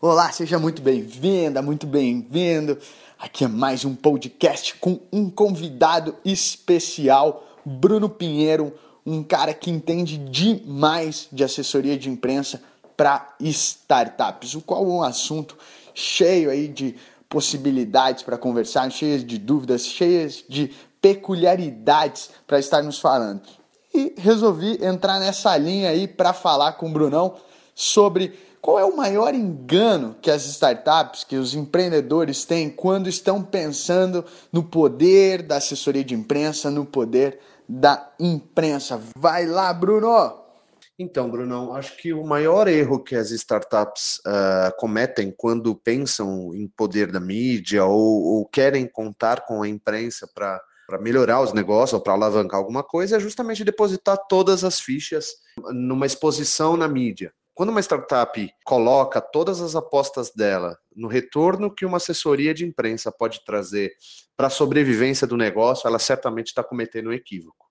Olá, seja muito bem-vinda, muito bem-vindo. Aqui é mais um podcast com um convidado especial, Bruno Pinheiro, um cara que entende demais de assessoria de imprensa para startups, o qual é um assunto cheio aí de possibilidades para conversar, cheias de dúvidas, cheias de peculiaridades para estar nos falando. E resolvi entrar nessa linha aí para falar com o Brunão sobre qual é o maior engano que as startups, que os empreendedores têm quando estão pensando no poder da assessoria de imprensa, no poder da imprensa? Vai lá, Bruno! Então, Brunão, acho que o maior erro que as startups uh, cometem quando pensam em poder da mídia ou, ou querem contar com a imprensa para para melhorar os negócios ou para alavancar alguma coisa é justamente depositar todas as fichas numa exposição na mídia. Quando uma startup coloca todas as apostas dela no retorno que uma assessoria de imprensa pode trazer para a sobrevivência do negócio, ela certamente está cometendo um equívoco.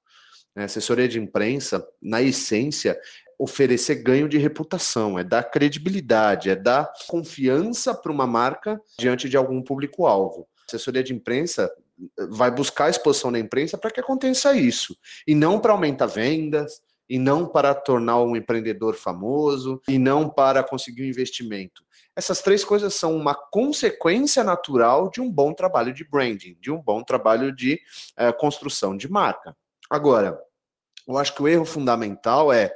A né? assessoria de imprensa, na essência, oferecer ganho de reputação, é dar credibilidade, é dar confiança para uma marca diante de algum público-alvo. Assessoria de imprensa vai buscar exposição na imprensa para que aconteça isso, e não para aumentar vendas, e não para tornar um empreendedor famoso, e não para conseguir um investimento. Essas três coisas são uma consequência natural de um bom trabalho de branding, de um bom trabalho de uh, construção de marca. Agora, eu acho que o erro fundamental é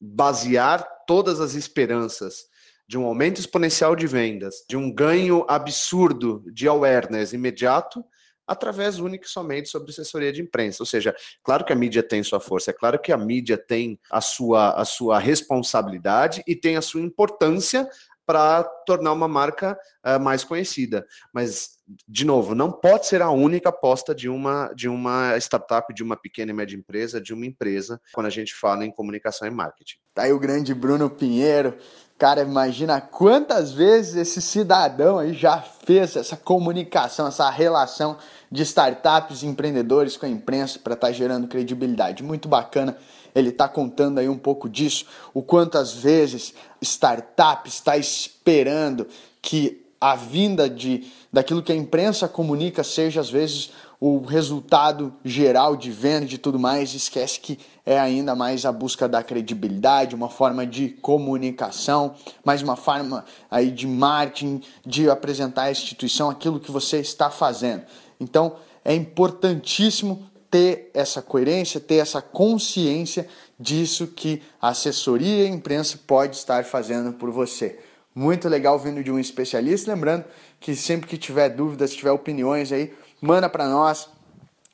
basear todas as esperanças de um aumento exponencial de vendas, de um ganho absurdo de awareness imediato através única e somente sobre assessoria de imprensa. Ou seja, claro que a mídia tem sua força, é claro que a mídia tem a sua, a sua responsabilidade e tem a sua importância para tornar uma marca uh, mais conhecida. Mas, de novo, não pode ser a única aposta de uma, de uma startup, de uma pequena e média empresa, de uma empresa, quando a gente fala em comunicação e marketing. Tá aí o grande Bruno Pinheiro. Cara, imagina quantas vezes esse cidadão aí já fez essa comunicação, essa relação de startups e empreendedores com a imprensa para estar tá gerando credibilidade. Muito bacana ele está contando aí um pouco disso, o quantas vezes startup está esperando que a vinda de daquilo que a imprensa comunica seja às vezes o resultado geral de venda e tudo mais, esquece que é ainda mais a busca da credibilidade, uma forma de comunicação, mais uma forma aí de marketing, de apresentar à instituição aquilo que você está fazendo. Então, é importantíssimo ter essa coerência, ter essa consciência disso que a assessoria e a imprensa pode estar fazendo por você. Muito legal vindo de um especialista. Lembrando que sempre que tiver dúvidas, tiver opiniões aí, manda para nós.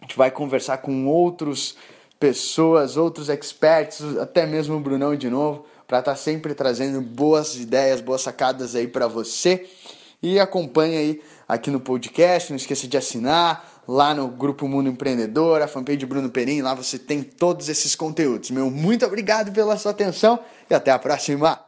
A gente vai conversar com outros pessoas, outros experts, até mesmo o Brunão de novo, para estar tá sempre trazendo boas ideias, boas sacadas aí para você. E acompanhe aí aqui no podcast, não esqueça de assinar, lá no Grupo Mundo Empreendedor, a fanpage Bruno Perim, lá você tem todos esses conteúdos. Meu muito obrigado pela sua atenção e até a próxima.